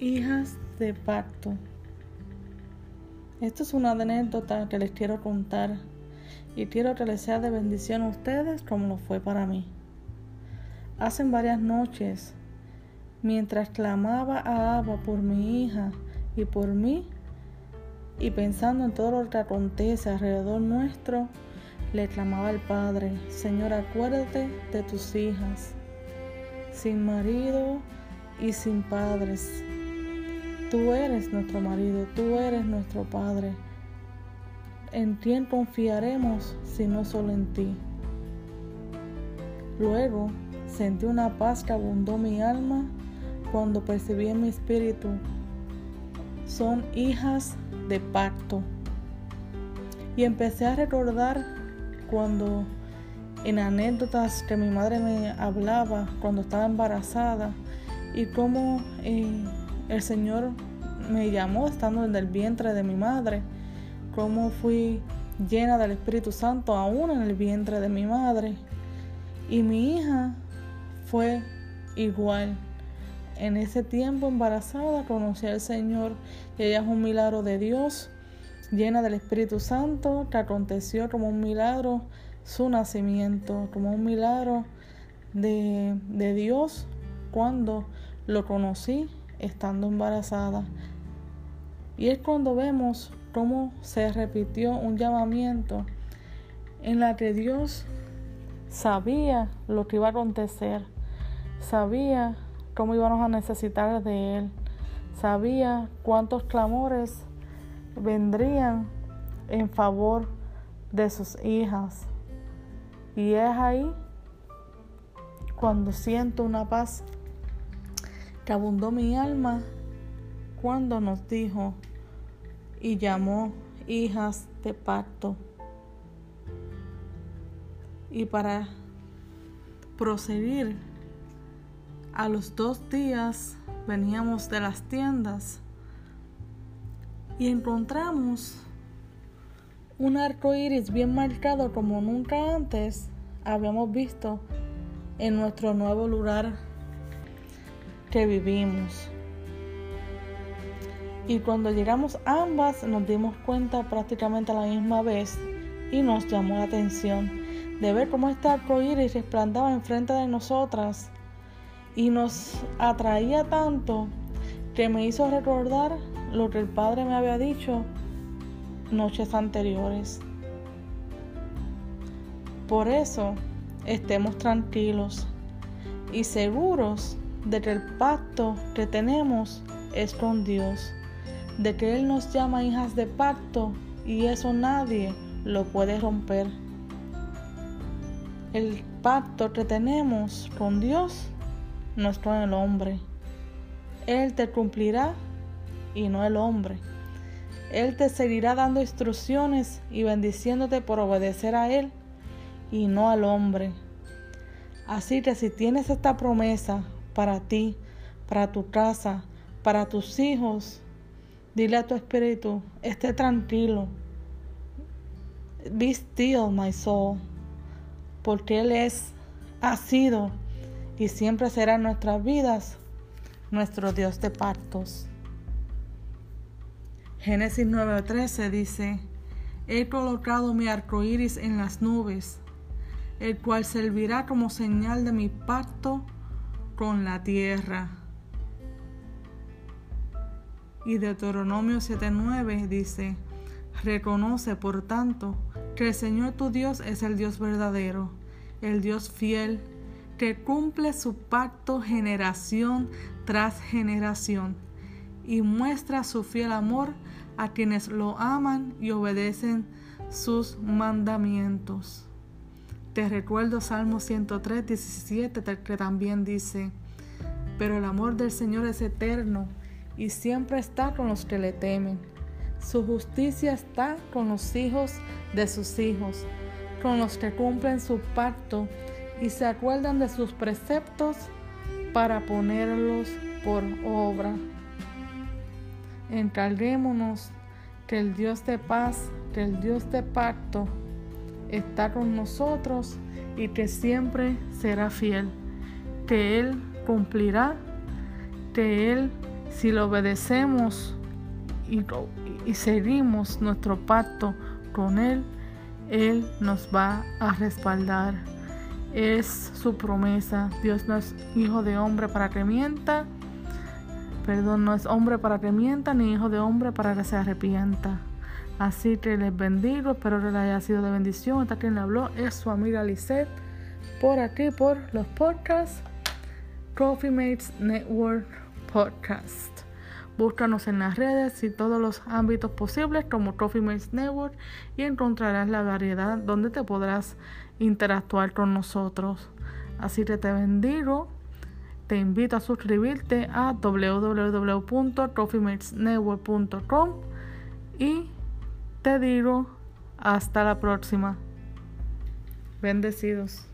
Hijas de pacto. Esto es una anécdota que les quiero contar y quiero que les sea de bendición a ustedes como lo fue para mí. Hace varias noches, mientras clamaba a Abba por mi hija y por mí, y pensando en todo lo que acontece alrededor nuestro, le clamaba al Padre, Señor, acuérdate de tus hijas, sin marido y sin padres Tú eres nuestro marido, tú eres nuestro Padre. ¿En quién confiaremos si no solo en ti? Luego sentí una paz que abundó mi alma cuando percibí en mi espíritu. Son hijas de pacto. Y empecé a recordar cuando en anécdotas que mi madre me hablaba cuando estaba embarazada y cómo eh, el Señor me llamó estando en el vientre de mi madre, cómo fui llena del Espíritu Santo aún en el vientre de mi madre. Y mi hija fue igual. En ese tiempo embarazada conocí al Señor y ella es un milagro de Dios, llena del Espíritu Santo, que aconteció como un milagro su nacimiento, como un milagro de, de Dios cuando lo conocí estando embarazada. Y es cuando vemos cómo se repitió un llamamiento en la que Dios sabía lo que iba a acontecer, sabía cómo íbamos a necesitar de Él, sabía cuántos clamores vendrían en favor de sus hijas. Y es ahí cuando siento una paz que abundó mi alma cuando nos dijo y llamó hijas de pacto. Y para proseguir, a los dos días veníamos de las tiendas y encontramos un arco iris bien marcado como nunca antes habíamos visto en nuestro nuevo lugar que vivimos. Y cuando llegamos ambas nos dimos cuenta prácticamente a la misma vez y nos llamó la atención de ver cómo este arco iris resplandaba enfrente de nosotras y nos atraía tanto que me hizo recordar lo que el Padre me había dicho noches anteriores. Por eso estemos tranquilos y seguros de que el pacto que tenemos es con Dios, de que Él nos llama hijas de pacto y eso nadie lo puede romper. El pacto que tenemos con Dios no es con el hombre. Él te cumplirá y no el hombre. Él te seguirá dando instrucciones y bendiciéndote por obedecer a Él y no al hombre. Así que si tienes esta promesa para ti, para tu casa, para tus hijos. Dile a tu espíritu, esté tranquilo. Be still, my soul. Porque Él es, ha sido y siempre será en nuestras vidas nuestro Dios de pactos. Génesis 9:13 dice: He colocado mi arco iris en las nubes, el cual servirá como señal de mi pacto con la tierra. Y Deuteronomio 7:9 dice, reconoce por tanto que el Señor tu Dios es el Dios verdadero, el Dios fiel, que cumple su pacto generación tras generación y muestra su fiel amor a quienes lo aman y obedecen sus mandamientos. Te recuerdo Salmo 103, 17, que también dice, pero el amor del Señor es eterno y siempre está con los que le temen. Su justicia está con los hijos de sus hijos, con los que cumplen su pacto y se acuerdan de sus preceptos para ponerlos por obra. Encarguémonos que el Dios de paz, que el Dios de pacto, está con nosotros y que siempre será fiel, que Él cumplirá, que Él si lo obedecemos y, y seguimos nuestro pacto con Él, Él nos va a respaldar. Es su promesa. Dios no es hijo de hombre para que mienta. Perdón, no es hombre para que mienta, ni hijo de hombre para que se arrepienta. Así que les bendigo, espero que les haya sido de bendición. Esta quien le habló es su amiga Lisette, por aquí, por los podcasts, Coffee Mates Network Podcast. Búscanos en las redes y todos los ámbitos posibles como Coffee Mates Network y encontrarás la variedad donde te podrás interactuar con nosotros. Así que te bendigo. Te invito a suscribirte a www.coffeematesnetwork.com y te digo hasta la próxima. Bendecidos.